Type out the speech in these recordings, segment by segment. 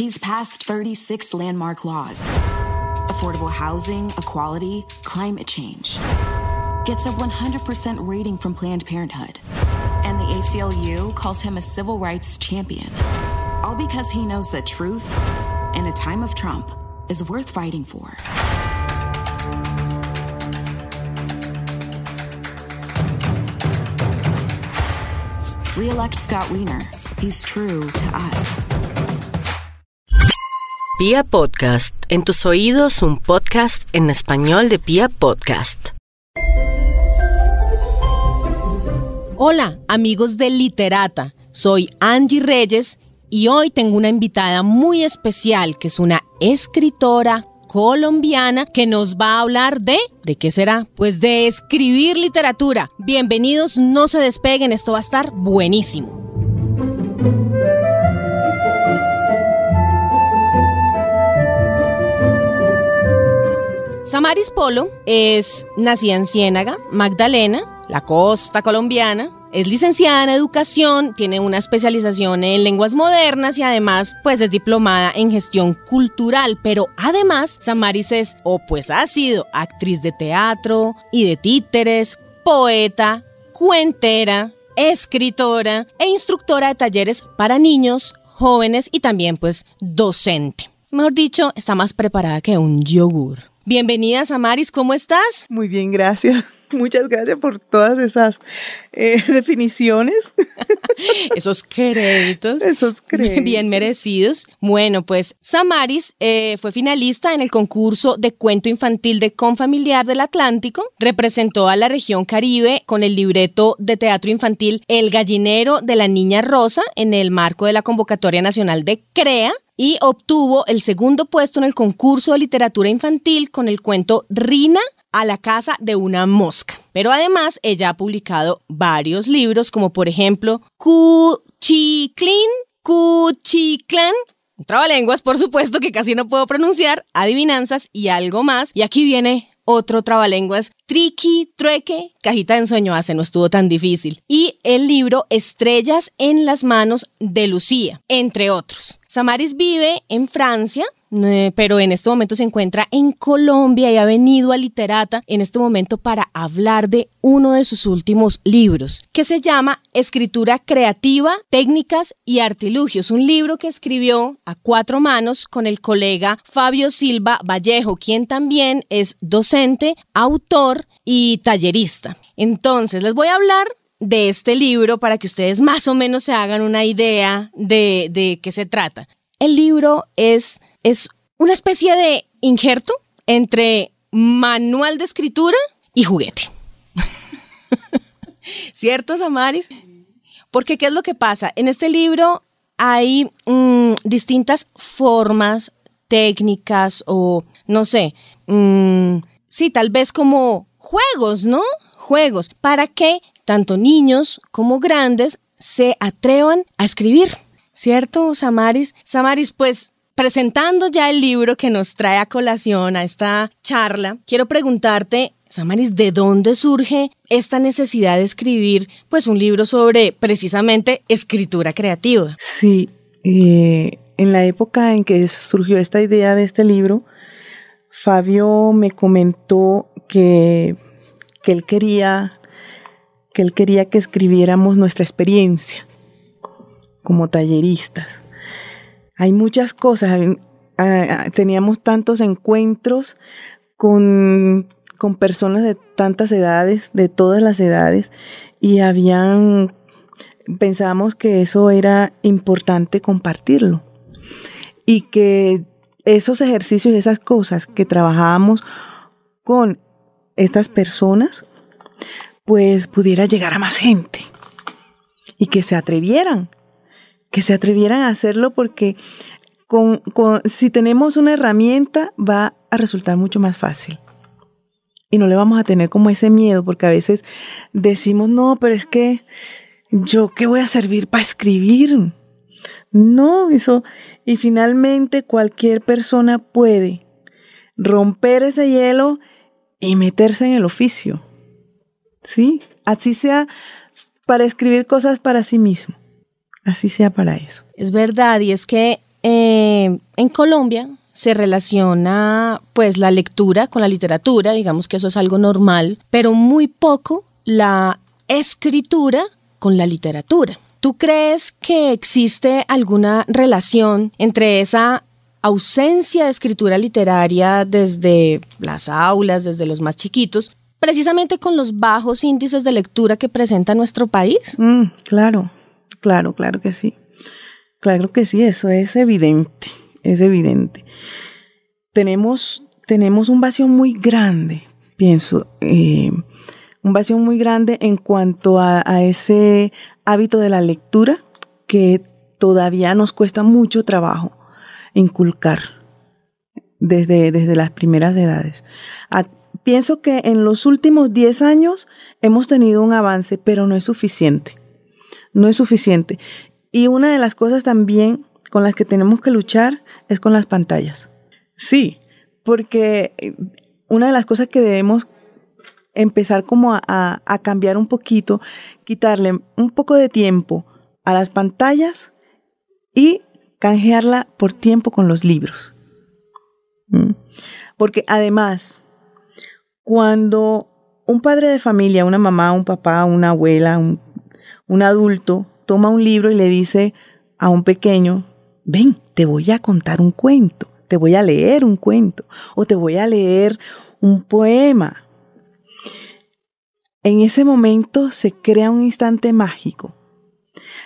He's passed 36 landmark laws. Affordable housing, equality, climate change. Gets a 100% rating from Planned Parenthood. And the ACLU calls him a civil rights champion. All because he knows that truth, in a time of Trump, is worth fighting for. Re-elect Scott Wiener. He's true to us. Pia Podcast, en tus oídos un podcast en español de Pia Podcast. Hola, amigos de Literata. Soy Angie Reyes y hoy tengo una invitada muy especial que es una escritora colombiana que nos va a hablar de... ¿De qué será? Pues de escribir literatura. Bienvenidos, no se despeguen, esto va a estar buenísimo. Samaris Polo es nacida en Ciénaga, Magdalena, la costa colombiana, es licenciada en educación, tiene una especialización en lenguas modernas y además pues es diplomada en gestión cultural, pero además Samaris es o pues ha sido actriz de teatro y de títeres, poeta, cuentera, escritora e instructora de talleres para niños, jóvenes y también pues docente. Mejor dicho, está más preparada que un yogur. Bienvenida Samaris, ¿cómo estás? Muy bien, gracias. Muchas gracias por todas esas eh, definiciones. Esos créditos. Esos créditos. Bien merecidos. Bueno, pues Samaris eh, fue finalista en el concurso de cuento infantil de Confamiliar del Atlántico. Representó a la región Caribe con el libreto de teatro infantil El gallinero de la niña rosa en el marco de la convocatoria nacional de CREA y obtuvo el segundo puesto en el concurso de literatura infantil con el cuento Rina a la casa de una mosca. Pero además ella ha publicado varios libros como por ejemplo Cuchiclin, Cuchiclan, trabalenguas por supuesto que casi no puedo pronunciar, adivinanzas y algo más. Y aquí viene otro trabalenguas, Triqui, Trueque, Cajita de Ensueño hace, no estuvo tan difícil. Y el libro Estrellas en las manos de Lucía, entre otros. Samaris vive en Francia, eh, pero en este momento se encuentra en Colombia y ha venido a Literata en este momento para hablar de uno de sus últimos libros, que se llama Escritura Creativa, Técnicas y Artilugios, un libro que escribió a cuatro manos con el colega Fabio Silva Vallejo, quien también es docente, autor y tallerista. Entonces, les voy a hablar de este libro para que ustedes más o menos se hagan una idea de, de qué se trata. El libro es es una especie de injerto entre manual de escritura y juguete. ¿Cierto, Samaris? Porque ¿qué es lo que pasa? En este libro hay mm, distintas formas, técnicas o, no sé, mm, sí, tal vez como juegos, ¿no? Juegos, para que tanto niños como grandes se atrevan a escribir. ¿Cierto, Samaris? Samaris, pues presentando ya el libro que nos trae a colación a esta charla, quiero preguntarte, Samaris, ¿de dónde surge esta necesidad de escribir pues un libro sobre precisamente escritura creativa? Sí, eh, en la época en que surgió esta idea de este libro, Fabio me comentó que, que él quería que él quería que escribiéramos nuestra experiencia como talleristas hay muchas cosas. Teníamos tantos encuentros con, personas de tantas edades, de todas las edades, y habían, pensábamos que eso era importante compartirlo. Y que esos ejercicios, esas cosas que trabajábamos con estas personas, pues pudiera llegar a más gente y que se atrevieran que se atrevieran a hacerlo porque con, si tenemos una herramienta va a resultar mucho más fácil. Y no le vamos a tener como ese miedo porque a veces decimos, no, pero es que yo qué voy a servir para escribir. No, eso. Y finalmente cualquier persona puede romper ese hielo y meterse en el oficio. ¿Sí? Así sea para escribir cosas para sí mismo así sea para eso. Es verdad, y es que eh, en Colombia se relaciona pues la lectura con la literatura, digamos que eso es algo normal, pero muy poco la escritura con la literatura. ¿Tú crees que existe alguna relación entre esa ausencia de escritura literaria desde las aulas, desde los más chiquitos, precisamente con los bajos índices de lectura que presenta nuestro país? Mm, claro, claro, claro que sí. Claro que sí, eso es evidente, es evidente. Tenemos, tenemos un vacío muy grande, pienso, eh, un vacío muy grande en cuanto a, ese hábito de la lectura que todavía nos cuesta mucho trabajo inculcar desde, desde las primeras edades. pienso que en los últimos 10 años hemos tenido un avance, pero no es suficiente. No es suficiente. Y una de las cosas también con las que tenemos que luchar es con las pantallas. Sí, porque una de las cosas que debemos empezar como a, a, cambiar un poquito, quitarle un poco de tiempo a las pantallas y canjearla por tiempo con los libros. ¿Mm? Porque además, cuando un padre de familia, una mamá, un papá, una abuela, un, un adulto, toma un libro y le dice a un pequeño, ven, te voy a contar un cuento, te voy a leer un cuento o te voy a leer un poema. En ese momento se crea un instante mágico,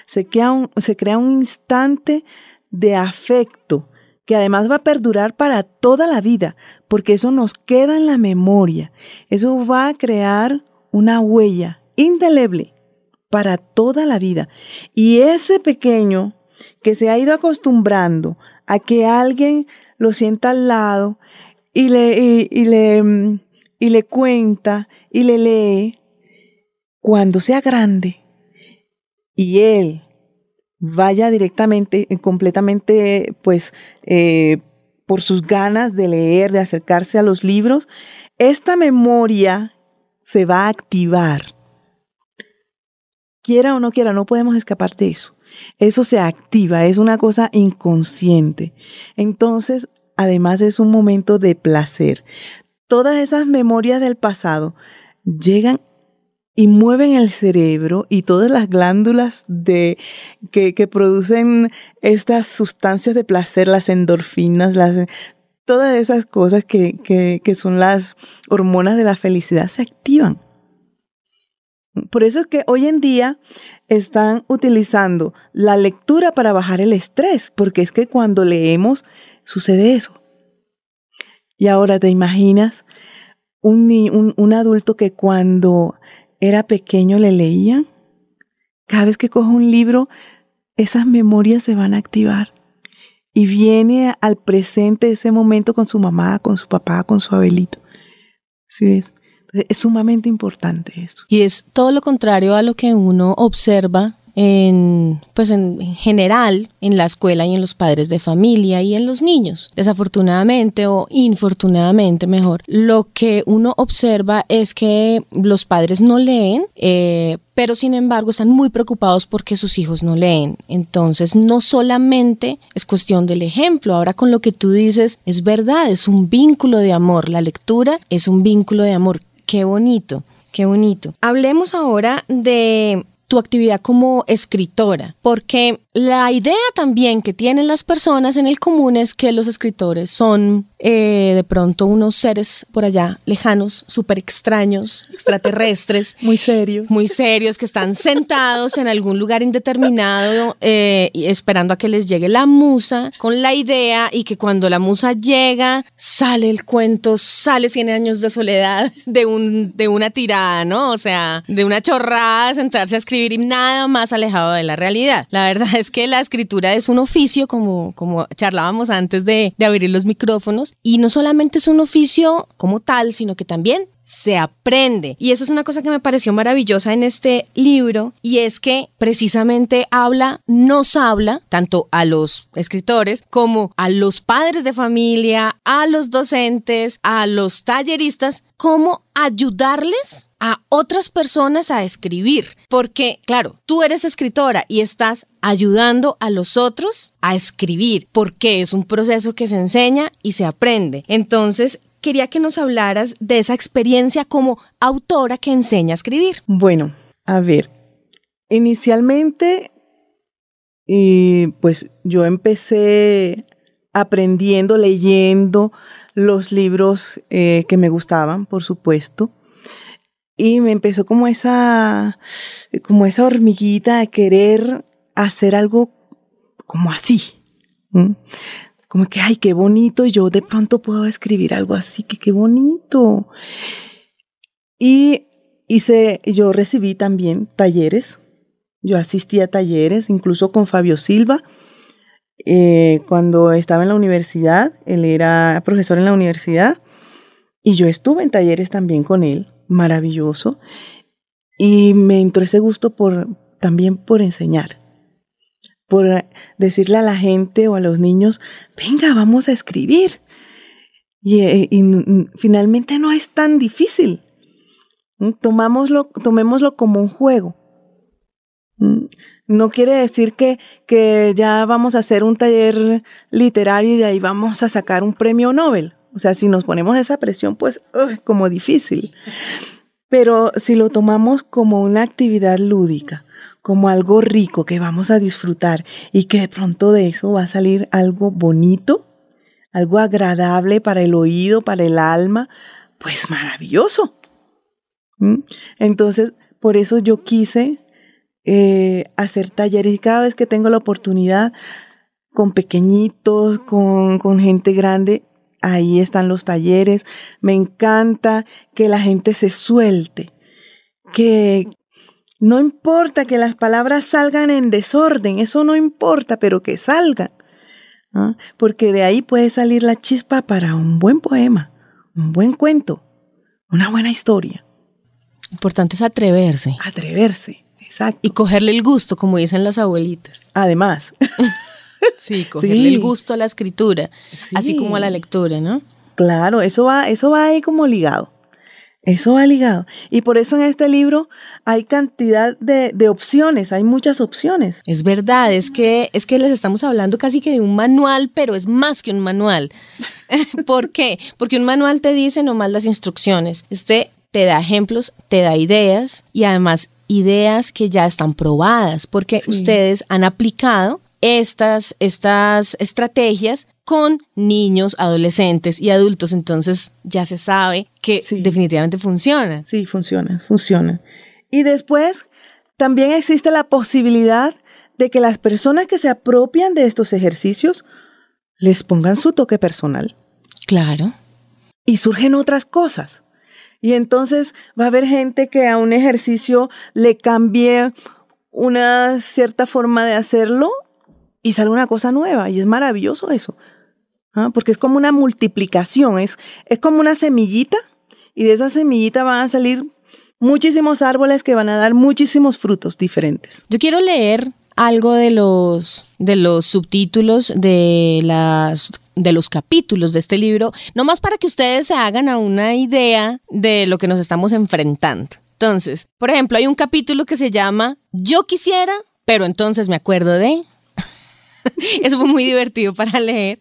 se crea un, instante de afecto que además va a perdurar para toda la vida, porque eso nos queda en la memoria. Eso va a crear una huella indeleble para toda la vida. Y ese pequeño que se ha ido acostumbrando a que alguien lo sienta al lado y le, y, le, y le cuenta y le lee, cuando sea grande y él vaya directamente, eh, completamente, pues, eh, por sus ganas de leer, de acercarse a los libros, esta memoria se va a activar. Quiera o no quiera, no podemos escapar de eso. Eso se activa, es una cosa inconsciente. Entonces, además es un momento de placer. Todas esas memorias del pasado llegan y mueven el cerebro y todas las glándulas de, que, producen estas sustancias de placer, las endorfinas, las, todas esas cosas que, que, son las hormonas de la felicidad se activan. Por eso es que hoy en día están utilizando la lectura para bajar el estrés, porque es que cuando leemos sucede eso. Y ahora te imaginas un, un, adulto que cuando era pequeño le leía, cada vez que cojo un libro, esas memorias se van a activar. Y viene al presente ese momento con su mamá, con su papá, con su abuelito. ¿Sí Es sumamente importante eso. Y es todo lo contrario a lo que uno observa en, pues en, general en la escuela y en los padres de familia y en los niños. Desafortunadamente o infortunadamente mejor, lo que uno observa es que los padres no leen, eh, pero sin embargo están muy preocupados porque sus hijos no leen. Entonces, no solamente es cuestión del ejemplo, ahora con lo que tú dices, es verdad, es un vínculo de amor, la lectura es un vínculo de amor. Qué bonito, qué bonito. Hablemos ahora de tu actividad como escritora, porque la idea también que tienen las personas en el común es que los escritores son eh, de pronto unos seres por allá lejanos, súper extraños, extraterrestres. muy serios. Muy serios, que están sentados en algún lugar indeterminado eh, esperando a que les llegue la musa con la idea y que cuando la musa llega sale el cuento, sale 100 años de soledad de, un, de una tirada, ¿no? O sea, de una chorrada, sentarse a escribir y nada más alejado de la realidad. La verdad es que la escritura es un oficio, como, como charlábamos antes de, de abrir los micrófonos, y no solamente es un oficio como tal, sino que también se aprende. Y eso es una cosa que me pareció maravillosa en este libro y es que precisamente habla, nos habla tanto a los escritores como a los padres de familia, a los docentes, a los talleristas, cómo ayudarles a otras personas a escribir. Porque, claro, tú eres escritora y estás ayudando a los otros a escribir, porque es un proceso que se enseña y se aprende. Entonces, quería que nos hablaras de esa experiencia como autora que enseña a escribir. Bueno, a ver, inicialmente, pues yo empecé aprendiendo, leyendo los libros eh, que me gustaban, por supuesto. Y me empezó como esa, como esa hormiguita de querer hacer algo como así como que, ay, qué bonito, yo de pronto puedo escribir algo así, que qué bonito. Y hice, yo recibí también talleres, yo asistí a talleres, incluso con Fabio Silva, eh, cuando estaba en la universidad, él era profesor en la universidad, y yo estuve en talleres también con él, maravilloso, y me entró ese gusto por, también por enseñar por decirle a la gente o a los niños, venga, vamos a escribir. Y, eh, finalmente no es tan difícil. ¿Mm? Tomámoslo, tomémoslo como un juego. ¿Mm? No quiere decir que, que ya vamos a hacer un taller literario y de ahí vamos a sacar un premio Nobel. O sea, si nos ponemos esa presión, pues es como difícil. Pero si lo tomamos como una actividad lúdica, como algo rico que vamos a disfrutar y que de pronto de eso va a salir algo bonito, algo agradable para el oído, para el alma, pues maravilloso. ¿Mm? Entonces, por eso yo quise eh, hacer talleres y cada vez que tengo la oportunidad con pequeñitos, con, con gente grande, ahí están los talleres. Me encanta que la gente se suelte, que, no importa que las palabras salgan en desorden, eso no importa, pero que salgan. Porque de ahí puede salir la chispa para un buen poema, un buen cuento, una buena historia. Importante es atreverse. Atreverse, exacto. Y cogerle el gusto, como dicen las abuelitas. Además. sí, cogerle el gusto a la escritura, así como a la lectura, ¿no? Claro, eso va, eso va ahí como ligado. Eso va ligado. Y por eso en este libro hay cantidad de, opciones, hay muchas opciones. Es verdad, es que, es que les estamos hablando casi que de un manual, pero es más que un manual. ¿Por qué? Porque un manual te dice nomás las instrucciones. Este te da ejemplos, te da ideas y además ideas que ya están probadas, porque ustedes han aplicado estas, estas estrategias con niños, adolescentes y adultos, entonces ya se sabe que definitivamente funciona. Sí, funciona, funciona. Y después también existe la posibilidad de que las personas que se apropian de estos ejercicios les pongan su toque personal. Claro. Y surgen otras cosas. Y entonces va a haber gente que a un ejercicio le cambie una cierta forma de hacerlo y sale una cosa nueva. Y es maravilloso eso. ¿ah? porque es como una multiplicación, es, es como una semillita y de esa semillita van a salir muchísimos árboles que van a dar muchísimos frutos diferentes. Yo quiero leer algo de los de los subtítulos de las de los capítulos de este libro, nomás para que ustedes se hagan a una idea de lo que nos estamos enfrentando. Entonces, por ejemplo, hay un capítulo que se llama Yo quisiera, pero entonces me acuerdo de Eso fue muy divertido para leer.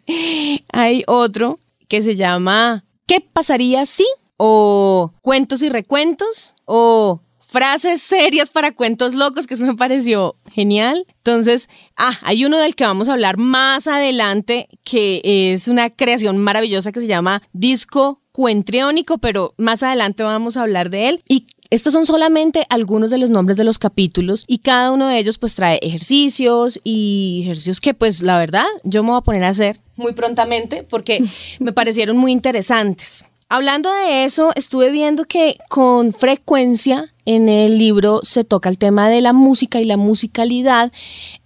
Hay otro que se llama ¿Qué pasaría si? O cuentos y recuentos. O frases serias para cuentos locos, que eso me pareció genial. Entonces, ah, hay uno del que vamos a hablar más adelante, que es una creación maravillosa que se llama Disco Cuentriónico, pero más adelante vamos a hablar de él. Y estos son solamente algunos de los nombres de los capítulos y cada uno de ellos pues trae ejercicios y ejercicios que pues la verdad yo me voy a poner a hacer muy prontamente porque me parecieron muy interesantes. Hablando de eso, estuve viendo que con frecuencia en el libro se toca el tema de la música y la musicalidad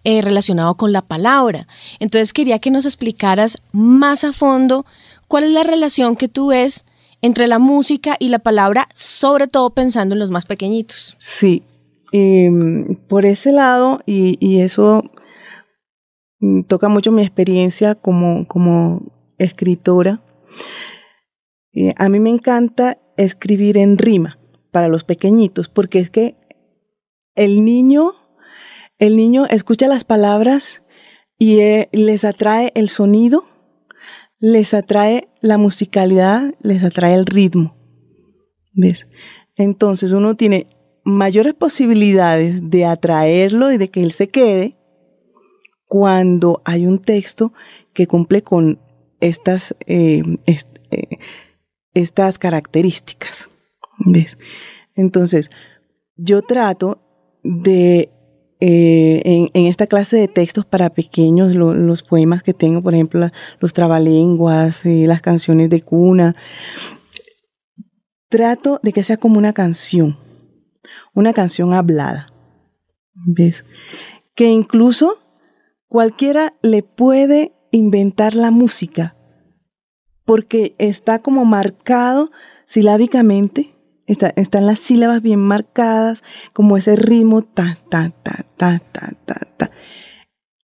eh, relacionado con la palabra. Entonces quería que nos explicaras más a fondo cuál es la relación que tú ves entre la música y la palabra, sobre todo pensando en los más pequeñitos. Sí, em, por ese lado, y, eso mm, toca mucho mi experiencia como, como escritora, a mí me encanta escribir en rima para los pequeñitos, porque es que el niño, el niño escucha las palabras y eh, les atrae el sonido, les atrae la musicalidad, les atrae el ritmo. ¿Ves? Entonces uno tiene mayores posibilidades de atraerlo y de que él se quede cuando hay un texto que cumple con estas, eh, eh, estas características. ¿Ves? Entonces, yo trato de, eh, en, esta clase de textos para pequeños, los poemas que tengo, por ejemplo, los trabalenguas, las canciones de cuna, trato de que sea como una canción, una canción hablada. ¿Ves? Que incluso cualquiera le puede inventar la música, porque está como marcado silábicamente, está, están las sílabas bien marcadas, como ese ritmo ta, ta, ta, ta, ta, ta, ta.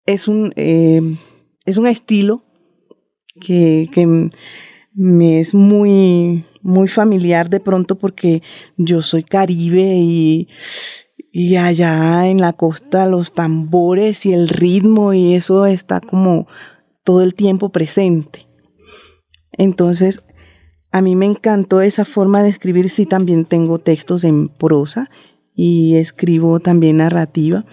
Es un, eh, es un estilo que, que me es muy, muy familiar de pronto porque yo soy caribe y, y allá en la costa los tambores y el ritmo y eso está como todo el tiempo presente. Entonces, a mí me encantó esa forma de escribir. Sí, también tengo textos en prosa y escribo también narrativa,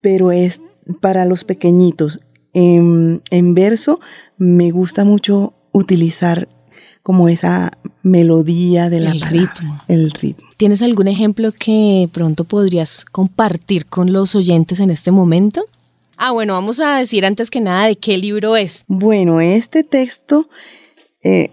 pero es para los pequeñitos. En, verso me gusta mucho utilizar como esa melodía de la el ritmo. El ritmo. ¿Tienes algún ejemplo que pronto podrías compartir con los oyentes en este momento? Ah, bueno, vamos a decir antes que nada de qué libro es. Bueno, este texto eh,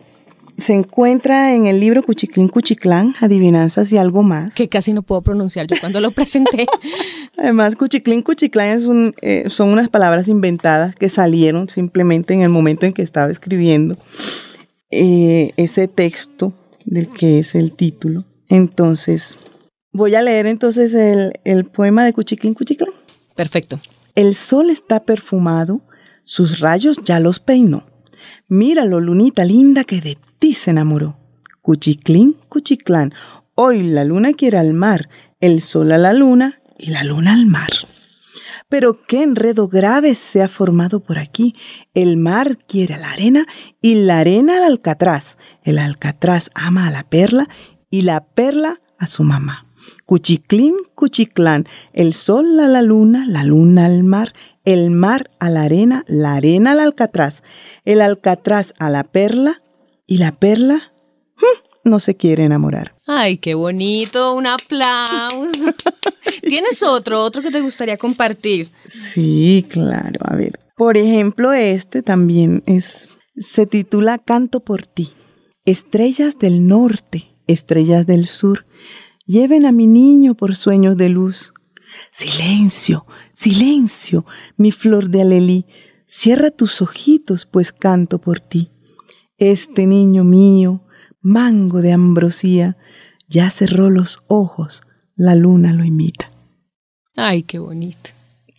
se encuentra en el libro Cuchiclín Cuchiclán, Adivinanzas y algo más. Que casi no puedo pronunciar yo cuando lo presenté. Además, Cuchiclín Cuchiclán es un, eh, son unas palabras inventadas que salieron simplemente en el momento en que estaba escribiendo eh, ese texto del que es el título. Entonces, voy a leer entonces el, el poema de Cuchiclín Cuchiclán. Perfecto. El sol está perfumado, sus rayos ya los peinó. Míralo, lunita linda, que de ti se enamoró. Cuchiclín, cuchiclán, hoy la luna quiere al mar, el sol a la luna y la luna al mar. Pero qué enredo grave se ha formado por aquí. El mar quiere a la arena y la arena al alcatraz. El alcatraz ama a la perla y la perla a su mamá. Cuchiclín, cuchiclán, el sol a la luna, la luna al mar, el mar a la arena, la arena al alcatraz, el alcatraz a la perla y la perla hm, no se quiere enamorar. Ay, qué bonito, un aplauso. ¿Tienes otro, otro que te gustaría compartir? Sí, claro, a ver. Por ejemplo, este también es, se titula Canto por ti. Estrellas del norte, estrellas del sur, Lleven a mi niño por sueños de luz. Silencio, silencio, mi flor de alelí, cierra tus ojitos, pues canto por ti. Este niño mío, mango de ambrosía, ya cerró los ojos, la luna lo imita. Ay, qué bonito.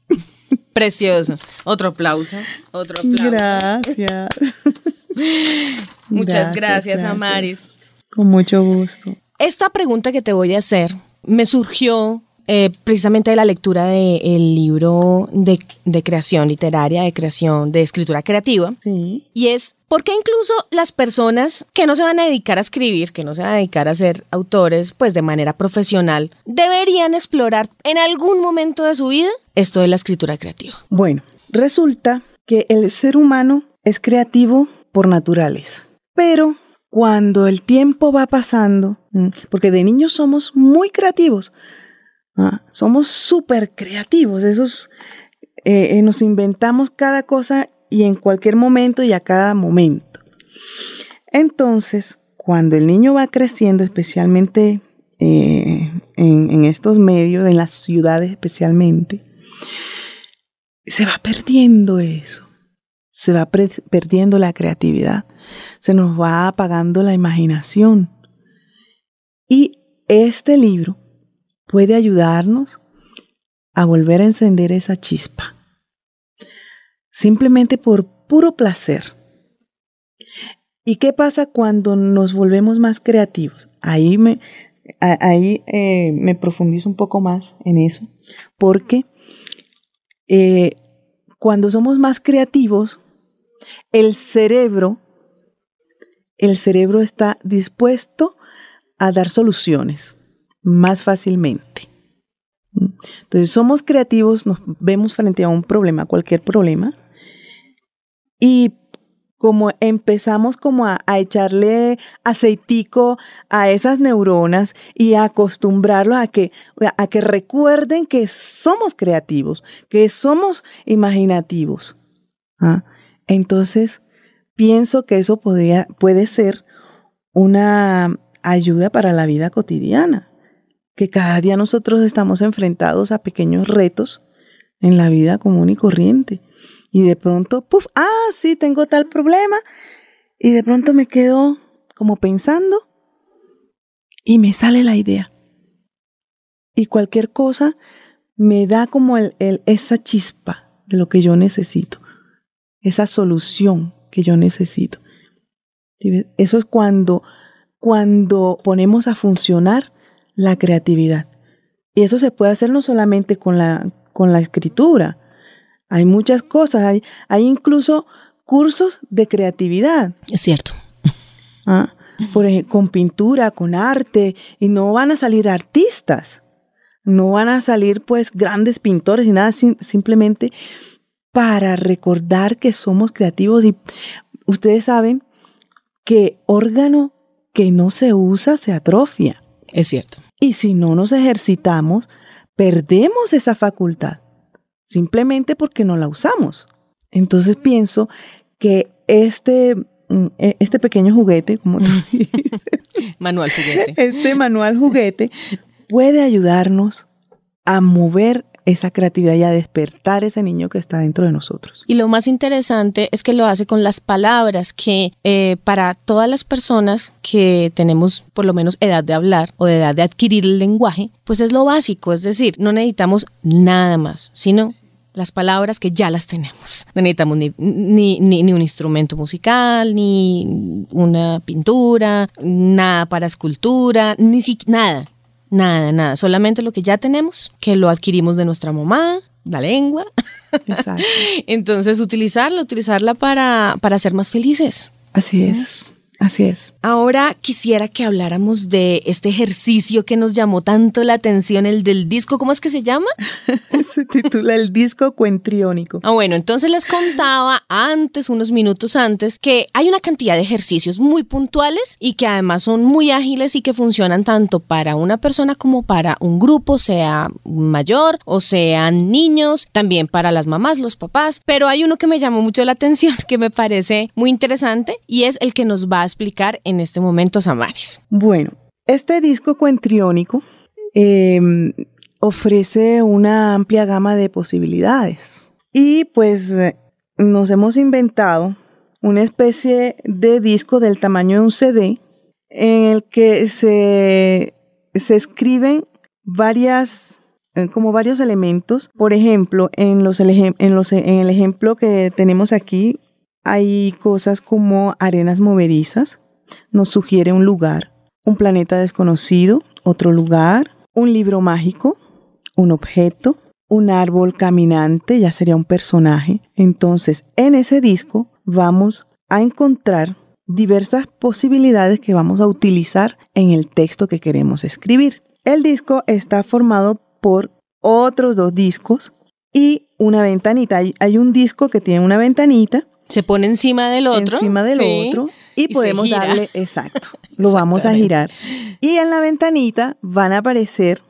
Precioso. Otro aplauso. Otro aplauso. Gracias. Muchas gracias, gracias, Amaris. Con mucho gusto. Esta pregunta que te voy a hacer me surgió eh, precisamente de la lectura del libro de, creación literaria, de creación de escritura creativa. Sí. Y es, ¿por qué incluso las personas que no se van a dedicar a escribir, que no se van a dedicar a ser autores, pues de manera profesional, deberían explorar en algún momento de su vida esto de la escritura creativa? Bueno, resulta que el ser humano es creativo por naturaleza, pero cuando el tiempo va pasando, mm, porque de niños somos muy creativos, ah, somos súper creativos, esos eh, eh, nos inventamos cada cosa y en cualquier momento y a cada momento. Entonces, cuando el niño va creciendo, especialmente eh, en, estos medios, en las ciudades especialmente, se va perdiendo eso, se va perdiendo la creatividad se nos va apagando la imaginación. Y este libro puede ayudarnos a volver a encender esa chispa, simplemente por puro placer. ¿Y qué pasa cuando nos volvemos más creativos? Ahí me, ahí, eh, me profundizo un poco más en eso, porque eh, cuando somos más creativos, el cerebro, el cerebro está dispuesto a dar soluciones más fácilmente. Entonces somos creativos, nos vemos frente a un problema, cualquier problema, y como empezamos como a, echarle aceitico a esas neuronas y a acostumbrarlos a que, a que recuerden que somos creativos, que somos imaginativos. ¿ah? Entonces, pienso que eso podría, puede ser una ayuda para la vida cotidiana, que cada día nosotros estamos enfrentados a pequeños retos en la vida común y corriente. Y de pronto, puff, ah, sí, tengo tal problema. Y de pronto me quedo como pensando y me sale la idea. Y cualquier cosa me da como el, esa chispa de lo que yo necesito, esa solución que yo necesito. Eso es cuando, cuando ponemos a funcionar la creatividad. Y eso se puede hacer no solamente con la, con la escritura, hay muchas cosas, hay, hay incluso cursos de creatividad. Es cierto. Ah, por ejemplo, con pintura, con arte, y no van a salir artistas, no van a salir pues grandes pintores y nada, simplemente para recordar que somos creativos y ustedes saben que órgano que no se usa se atrofia. Es cierto. Y si no nos ejercitamos, perdemos esa facultad simplemente porque no la usamos. Entonces pienso que este, mm, e, este pequeño juguete, como tú dices, manual juguete, este manual juguete puede ayudarnos a mover esa creatividad y a despertar ese niño que está dentro de nosotros. Y lo más interesante es que lo hace con las palabras que eh, para todas las personas que tenemos por lo menos edad de hablar o de edad de adquirir el lenguaje, pues es lo básico, es decir, no necesitamos nada más, sino las palabras que ya las tenemos. No necesitamos ni, ni, ni, un instrumento musical, ni una pintura, nada para escultura, ni siquiera nada. Nada, nada, solamente lo que ya tenemos, que lo adquirimos de nuestra mamá, la lengua. Exacto. Entonces, utilizarla, utilizarla para, para ser más felices. Así es. Así es. Ahora quisiera que habláramos de este ejercicio que nos llamó tanto la atención, el del disco. ¿Cómo es que se llama? se titula el disco cuentriónico. Ah, bueno, entonces les contaba antes, unos minutos antes, que hay una cantidad de ejercicios muy puntuales y que además son muy ágiles y que funcionan tanto para una persona como para un grupo, sea mayor o sean niños, también para las mamás, los papás. Pero hay uno que me llamó mucho la atención, que me parece muy interesante y es el que nos va a explicar en este momento Samaris. Bueno, este disco cuentriónico em, ofrece una amplia gama de posibilidades y pues nos hemos inventado una especie de disco del tamaño de un CD en el que se, se escriben varias eh, como varios elementos. Por ejemplo, en, los, en, los, en el ejemplo que tenemos aquí, hay cosas como arenas movedizas, nos sugiere un lugar, un planeta desconocido, otro lugar, un libro mágico, un objeto, un árbol caminante, ya sería un personaje. Entonces, en ese disco vamos a encontrar diversas posibilidades que vamos a utilizar en el texto que queremos escribir. El disco está formado por otros dos discos y una ventanita. Hay, un disco que tiene una ventanita se pone encima del otro. Encima del otro. Y, podemos darle, exacto, lo vamos a girar. Y en la ventanita van a aparecer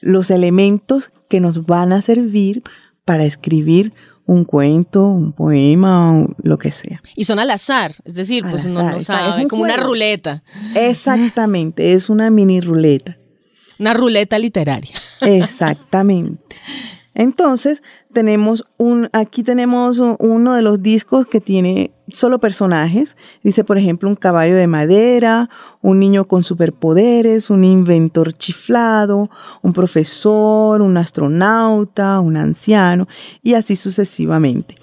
los elementos que nos van a servir para escribir un cuento, un poema, lo que sea. Y son al azar, es decir, pues uno no sabe, como una ruleta. Exactamente, es una mini ruleta. Una ruleta literaria. Exactamente. Entonces, tenemos un, aquí tenemos uno de los discos que tiene solo personajes. Dice, por ejemplo, un caballo de madera, un niño con superpoderes, un inventor chiflado, un profesor, un astronauta, un anciano, y así sucesivamente.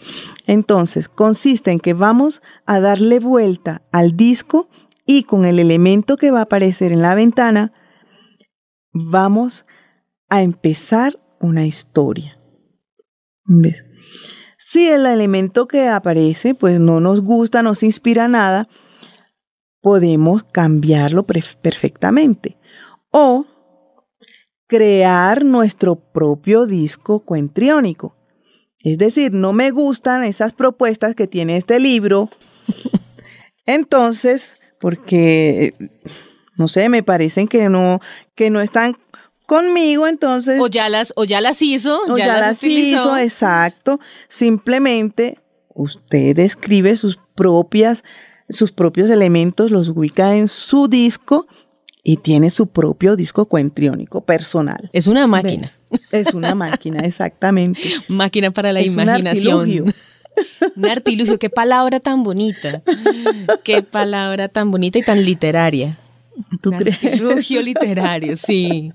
Entonces, consiste en que vamos a darle vuelta al disco y con el elemento que va a aparecer en la ventana, vamos a empezar una historia. ¿Ves? Si el elemento que aparece pues no nos gusta, no se inspira nada, podemos cambiarlo perfectamente. O crear nuestro propio disco cuentriónico. Es decir, no me gustan esas propuestas que tiene este libro. Entonces, porque no sé, me parecen que no que no están conmigo, entonces. O ya las, o ya las hizo, o ya, las, hizo, exacto. Simplemente usted escribe sus propias, sus propios elementos, los ubica en su disco y tiene su propio disco cuentriónico personal. Es una máquina. Es una máquina, exactamente. máquina para la imaginación. Un artilugio, qué palabra tan bonita. Qué palabra tan bonita y tan literaria. ¿Tú crees? Artilugio literario, sí.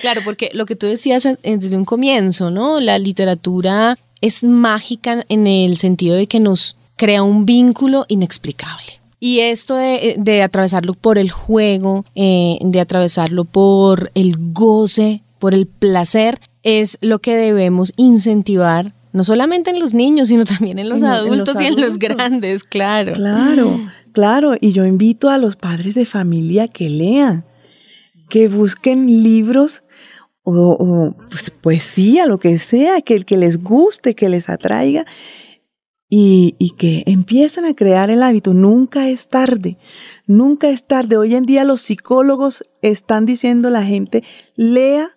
Claro, porque lo que tú decías desde un comienzo, ¿no? La literatura es mágica en el sentido de que nos crea un vínculo inexplicable. Y esto de, atravesarlo por el juego, eh, de atravesarlo por el goce, por el placer, es lo que debemos incentivar, no solamente en los niños, sino también en los, adultos, y en los grandes, claro. Claro. Claro, y yo invito a los padres de familia que lean, que busquen libros o, pues, poesía, lo que sea, que, que les guste, que les atraiga y, y, que empiecen a crear el hábito. Nunca es tarde, nunca es tarde. Hoy en día los psicólogos están diciendo a la gente, lea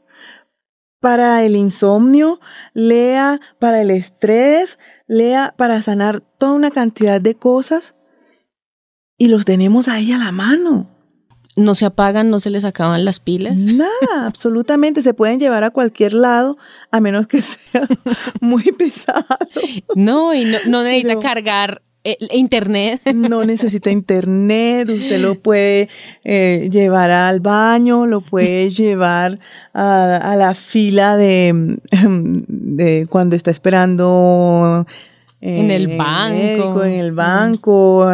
para el insomnio, lea para el estrés, lea para sanar toda una cantidad de cosas y los tenemos ahí a la mano. ¿No se apagan, no se les acaban las pilas? Nada, absolutamente. Se pueden llevar a cualquier lado, a menos que sea muy pesado. No, y no, necesita cargar eh, internet. No necesita internet, usted lo puede eh, llevar al baño, lo puede llevar a, la fila de, de, cuando está esperando en el banco. en el banco.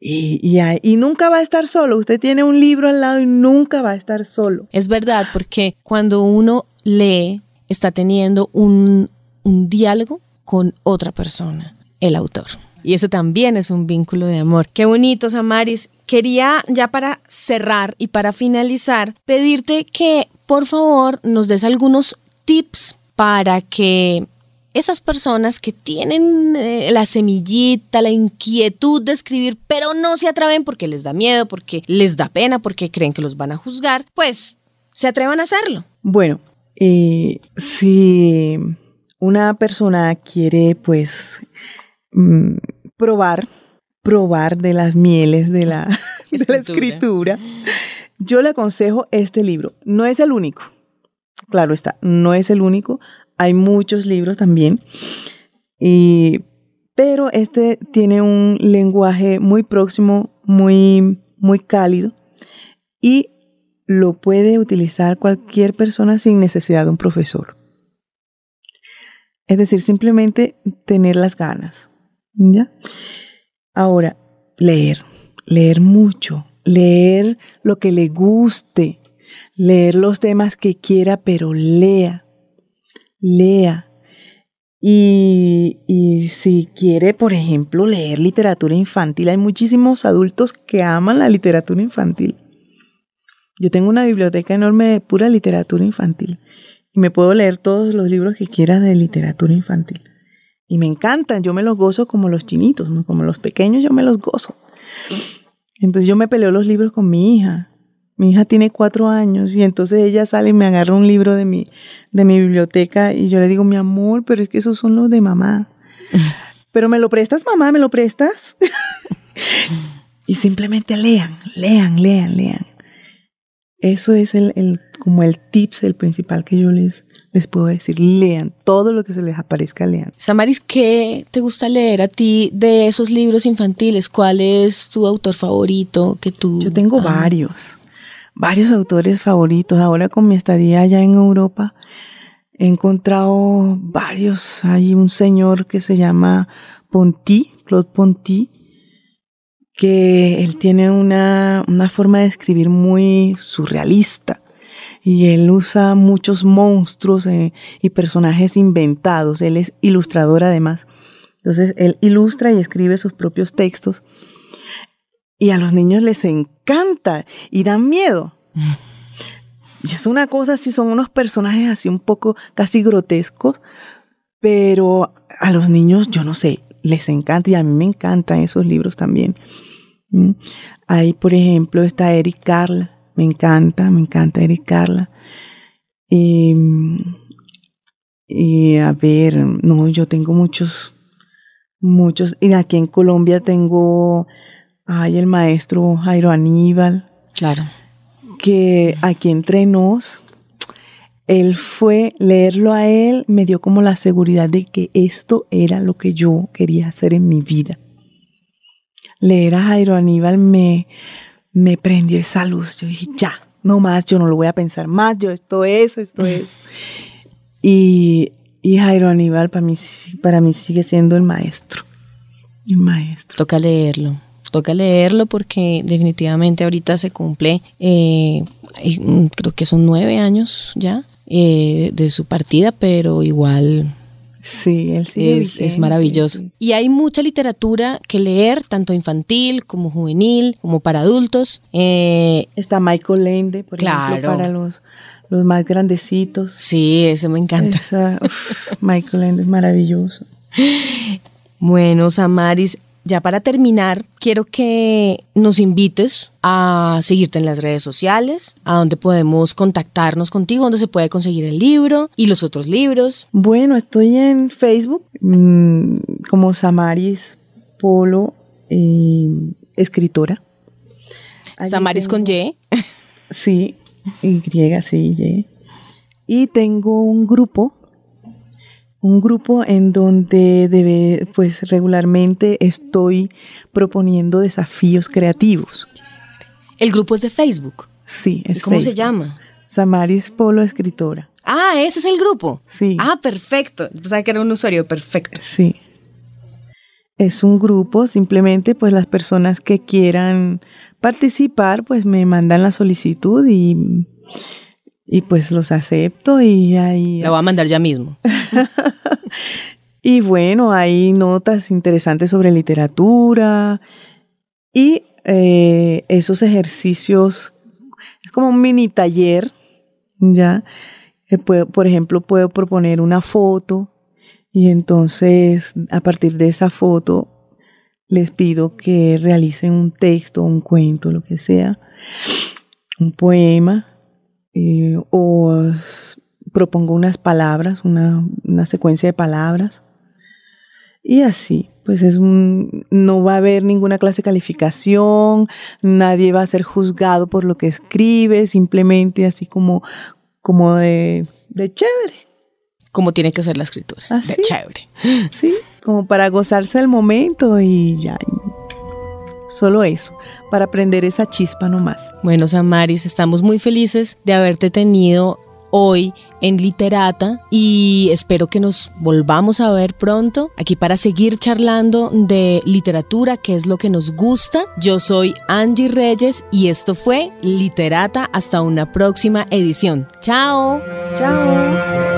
Y, nunca va a estar solo. Usted tiene un libro al lado y nunca va a estar solo. Es verdad, porque cuando uno lee, está teniendo un, un diálogo con otra persona, el autor. Y eso también es un vínculo de amor. Qué bonito, Samaris. Quería ya para cerrar y para finalizar, pedirte que por favor nos des algunos tips para que esas personas que tienen eh, la semillita, la inquietud de escribir, pero no se atreven porque les da miedo, porque les da pena, porque creen que los van a juzgar, pues se atrevan a hacerlo. Bueno, eh, si una persona quiere pues mm, probar, probar de las mieles de la, de la escritura, yo le aconsejo este libro. No es el único. Claro está, no es el único. Hay muchos libros también. pero este tiene un lenguaje muy próximo, muy, muy cálido y lo puede utilizar cualquier persona sin necesidad de un profesor. Es decir, simplemente tener las ganas. ¿ya? Ahora, leer, leer mucho, leer lo que le guste, leer los temas que quiera, pero lea lea. Y, si quiere, por ejemplo, leer literatura infantil, hay muchísimos adultos que aman la literatura infantil. Yo tengo una biblioteca enorme de pura literatura infantil y me puedo leer todos los libros que quiera de literatura infantil. Y me encantan, yo me los gozo como los chinitos, como los pequeños, yo me los gozo. Entonces yo me peleo los libros con mi hija mi hija tiene cuatro años y entonces ella sale y me agarra un libro de mi, de mi biblioteca y yo le digo, mi amor, pero es que esos son los de mamá. pero me lo prestas, mamá, me lo prestas. y simplemente lean, lean, lean, lean. Eso es el, el, como el tips, el principal que yo les, les puedo decir, lean, todo lo que se les aparezca, lean. Samaris, ¿qué te gusta leer a ti de esos libros infantiles? ¿Cuál es tu autor favorito que tú... Yo tengo varios, varios autores favoritos. Ahora con mi estadía allá en Europa, he encontrado varios. Hay un señor que se llama Ponty, Claude Ponty, que él tiene una, una forma de escribir muy surrealista y él usa muchos monstruos eh, y personajes inventados. Él es ilustrador además. Entonces, él ilustra y escribe sus propios textos. Y a los niños les encanta y dan miedo. Y es una cosa así, son unos personajes así un poco casi grotescos, pero a los niños, yo no sé, les encanta y a mí me encantan esos libros también. ¿Mm? Ahí, por ejemplo, está Eric Carle, me encanta, me encanta Eric Carla. Y, a ver, no, yo tengo muchos, muchos. Y aquí en Colombia tengo, ay, el maestro Jairo Aníbal. Claro. Que aquí entre nos, él fue, leerlo a él me dio como la seguridad de que esto era lo que yo quería hacer en mi vida. Leer a Jairo Aníbal me, me prendió esa luz. Yo dije, ya, no más, yo no lo voy a pensar más, yo esto es, esto es. Y, y Jairo Aníbal para mí, para mí sigue siendo el maestro. El maestro. Toca leerlo. Toca leerlo porque definitivamente ahorita se cumple, eh, mm, creo que son nueve años ya eh, de su partida, pero igual Sí, él es, maravilloso. Y hay mucha literatura que leer, tanto infantil como juvenil, como para adultos. Eh, Está Michael Lende, por ejemplo, para los, los más grandecitos. Sí, ese me encanta. Michael Lende es maravilloso. Bueno, Samaris, ya para terminar, quiero que nos invites a seguirte en las redes sociales, a donde podemos contactarnos contigo, donde se puede conseguir el libro y los otros libros. Bueno, estoy en Facebook mm, como Samaris Polo, eh, escritora. Samaris con Y. Sí, Y, sí, Y. Y tengo un grupo un grupo en donde debe, pues regularmente estoy proponiendo desafíos creativos. ¿El grupo es de Facebook? Sí, es ¿Cómo se llama? Samaris Polo Escritora. Ah, ese es el grupo. Sí. Ah, perfecto. Pensaba que era un usuario perfecto. Sí. Es un grupo, simplemente pues las personas que quieran participar pues me mandan la solicitud y y pues los acepto y ahí... La voy a mandar ya mismo. y bueno, hay notas interesantes sobre literatura y eh, esos ejercicios, es como un mini taller, ¿ya? por ejemplo, puedo proponer una foto y entonces a partir de esa foto les pido que realicen un texto, un cuento, lo que sea, un poema eh, o propongo unas palabras, una, secuencia de palabras. Y así, pues es un, no va a haber ninguna clase de calificación, nadie va a ser juzgado por lo que escribe, simplemente así como, como de, de chévere. Como tiene que ser la escritura, de chévere. Sí, como para gozarse el momento y ya, solo eso para aprender esa chispa nomás. Bueno, Samaris, estamos muy felices de haberte tenido hoy en Literata y espero que nos volvamos a ver pronto aquí para seguir charlando de literatura, que es lo que nos gusta. Yo soy Angie Reyes y esto fue Literata hasta una próxima edición. Chao. Chao.